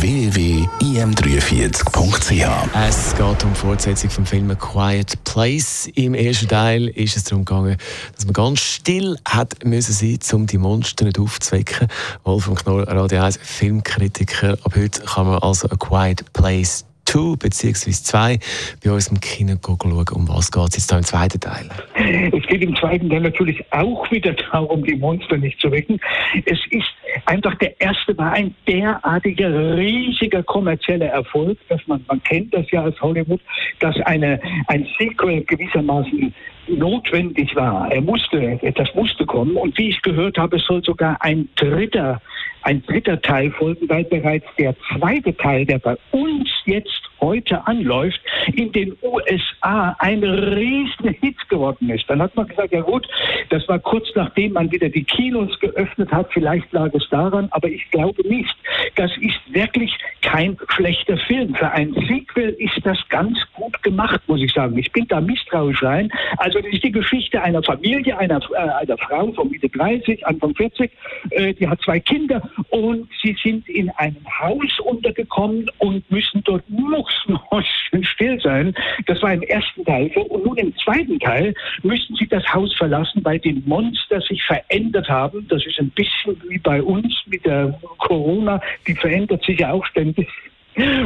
www.im43.ch Es geht um die Fortsetzung vom Film A Quiet Place. Im ersten Teil ist es darum gegangen, dass man ganz still hat müssen sein, um die Monster nicht aufzuwecken. Wolfram Knorr, Radio 1 Filmkritiker. Ab heute kann man also A Quiet Place 2 bzw. 2 bei uns im Kino schauen. Um was geht es jetzt da im zweiten Teil? Es geht im zweiten Teil natürlich auch wieder darum, die Monster nicht zu wecken. Es ist einfach der erste war ein derartiger riesiger kommerzieller Erfolg, dass man, man kennt das ja aus Hollywood, dass eine, ein Sequel gewissermaßen notwendig war. Er musste, das musste kommen. Und wie ich gehört habe, soll sogar ein dritter ein dritter Teil folgen, weil bereits der zweite Teil, der bei uns jetzt heute anläuft, in den USA ein riesen Hit geworden ist. Dann hat man gesagt, ja gut, das war kurz nachdem man wieder die Kinos geöffnet hat, vielleicht lag es daran, aber ich glaube nicht. Das ist wirklich kein schlechter Film. Für ein Sequel ist das ganz gut gemacht, muss ich sagen. Ich bin da misstrauisch rein. Also das ist die Geschichte einer Familie, einer, äh, einer Frau von Mitte 30, Anfang 40, äh, die hat zwei Kinder und sie sind in einem Haus untergekommen und müssen dort mucksmäuschen still sein. Das war im ersten Teil so. Und nun im zweiten Teil müssen sie das Haus verlassen, weil die Monster sich verändert haben. Das ist ein bisschen wie bei uns mit der Corona. Die verändert sich ja auch ständig.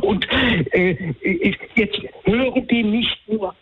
Und äh, jetzt hören die nicht nur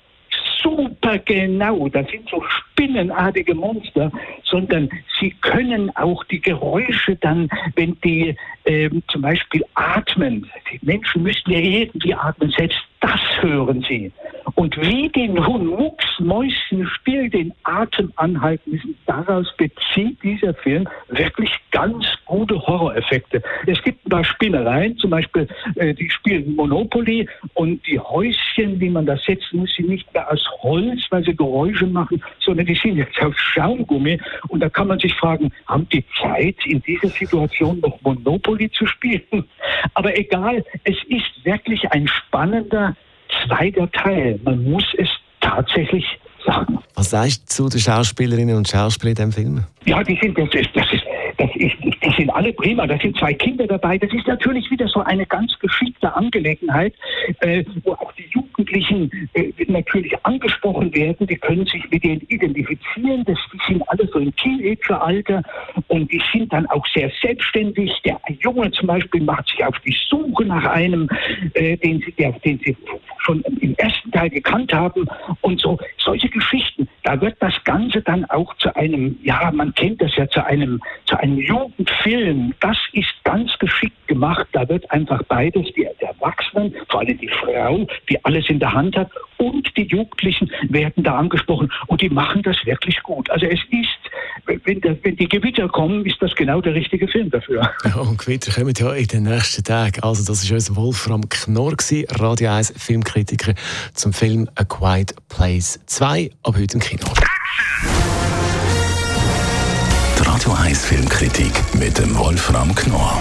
super genau, das sind so spinnenartige Monster, sondern sie können auch die Geräusche dann, wenn die äh, zum Beispiel atmen, die Menschen müssen ja irgendwie atmen, selbst das hören sie. Und wie den Mucksmäuschenspiel den Atem anhalten müssen, daraus bezieht dieser Film wirklich ganz gute Horroreffekte. Es gibt ein paar Spinnereien, zum Beispiel, äh, die spielen Monopoly und die Häuschen, wie man das setzen muss, sind nicht mehr aus Holz, weil sie Geräusche machen, sondern die sind jetzt aus Schaumgummi. Und da kann man sich fragen, haben die Zeit, in dieser Situation noch Monopoly zu spielen? Aber egal, es ist wirklich ein spannender zweiter Teil. Man muss es tatsächlich sagen. Was sagst du zu den Schauspielerinnen und Schauspielern in diesem Film? Ja, die sind, das ist, das ist, das ist, die sind alle prima. Da sind zwei Kinder dabei. Das ist natürlich wieder so eine ganz geschickte Angelegenheit, äh, wo auch die Jugendlichen äh, natürlich angesprochen werden. Die können sich mit denen identifizieren. Das, die sind alle so im Teenageralter und die sind dann auch sehr selbstständig. Der Junge zum Beispiel macht sich auf die Suche nach einem, äh, den, sie, der, den sie schon im ersten Teil gekannt haben und so solche Geschichten. Da wird das Ganze dann auch zu einem, ja, man kennt das ja, zu einem, zu einem Jugendfilm. Das ist ganz geschickt gemacht. Da wird einfach beides, die, Erwachsenen, vor allem die Frau, die alles in der Hand hat, und die Jugendlichen werden da angesprochen und die machen das wirklich gut. Also es ist, wenn, der, wenn die Gewitter kommen, ist das genau der richtige Film dafür. Ja, und Gewitter kommen ja in den nächsten Tagen. Also das ist unser Wolfram Knorr, Radio 1 Filmkritiker zum Film A Quiet Place 2, ab heute im Kino. Die Radio 1 Filmkritik mit dem Wolfram Knorr